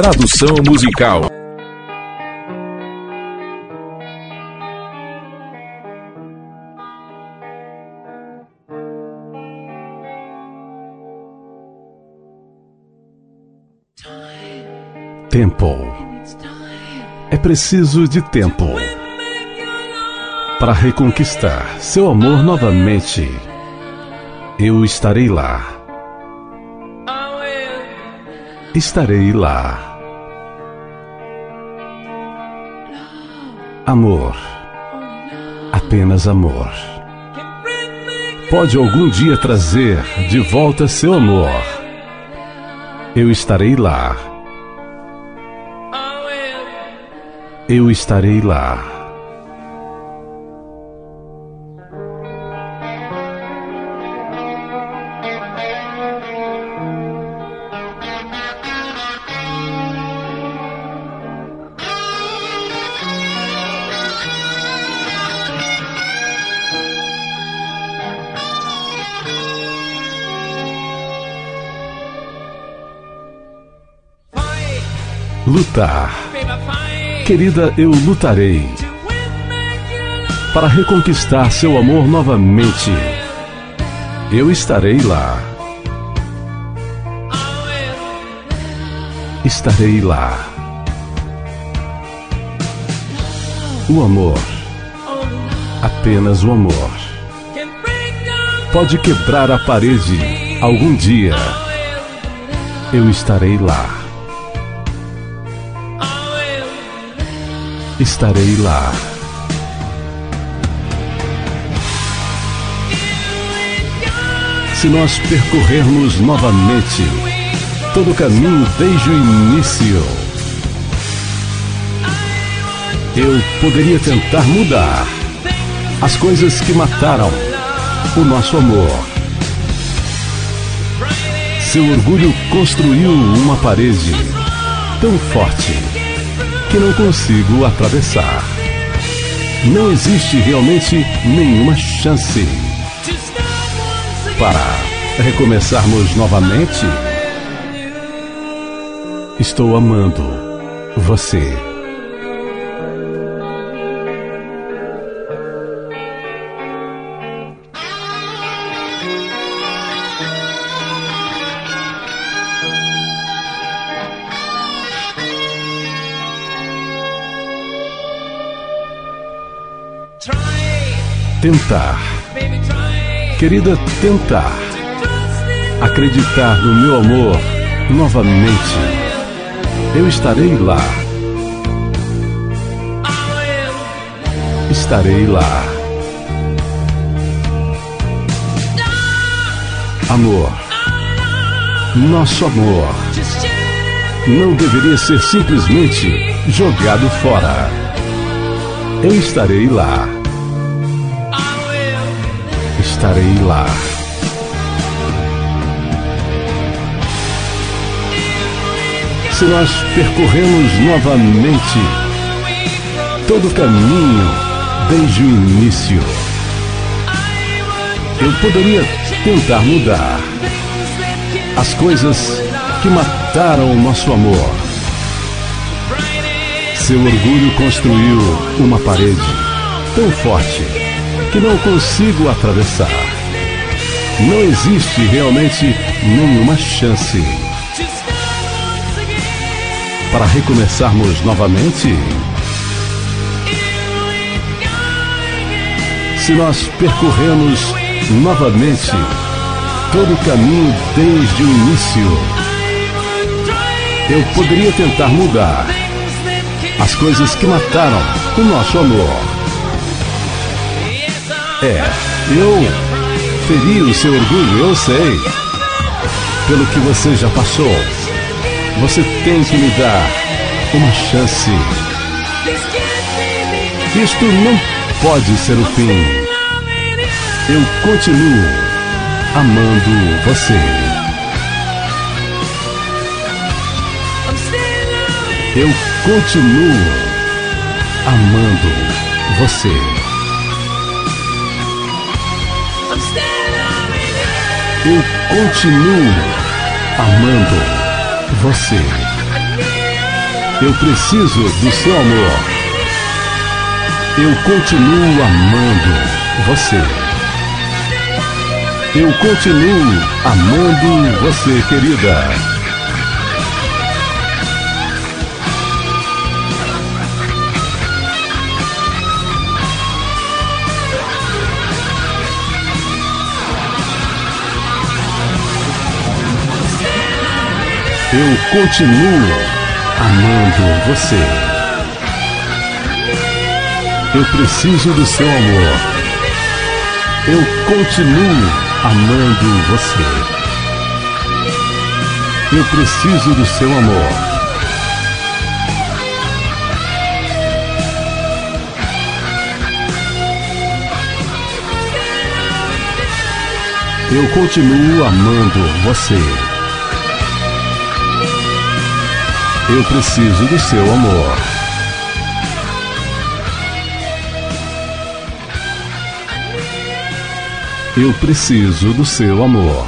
Tradução musical. Tempo. É preciso de tempo para reconquistar seu amor novamente. Eu estarei lá. Estarei lá. Amor. Apenas amor. Pode algum dia trazer de volta seu amor. Eu estarei lá. Eu estarei lá. Lutar. Querida, eu lutarei para reconquistar seu amor novamente. Eu estarei lá. Estarei lá. O amor, apenas o amor, pode quebrar a parede algum dia. Eu estarei lá. Estarei lá. Se nós percorrermos novamente todo o caminho desde o início, eu poderia tentar mudar as coisas que mataram o nosso amor. Seu orgulho construiu uma parede tão forte que não consigo atravessar. Não existe realmente nenhuma chance para recomeçarmos novamente. Estou amando você. Tentar. Querida, tentar. Acreditar no meu amor novamente. Eu estarei lá. Estarei lá. Amor. Nosso amor. Não deveria ser simplesmente jogado fora. Eu estarei lá estarei lá. Se nós percorremos novamente todo o caminho desde o início, eu poderia tentar mudar as coisas que mataram o nosso amor. Seu orgulho construiu uma parede tão forte que não consigo atravessar. Não existe realmente nenhuma chance. Para recomeçarmos novamente, se nós percorremos novamente todo o caminho desde o início, eu poderia tentar mudar as coisas que mataram o nosso amor. É, eu feri o seu orgulho, eu sei. Pelo que você já passou. Você tem que me dar uma chance. Isto não pode ser o fim. Eu continuo amando você. Eu continuo amando você. Eu continuo amando você. Eu preciso do seu amor. Eu continuo amando você. Eu continuo amando você, querida. Eu continuo amando você. Eu preciso do seu amor. Eu continuo amando você. Eu preciso do seu amor. Eu continuo amando você. Eu preciso do seu amor. Eu preciso do seu amor.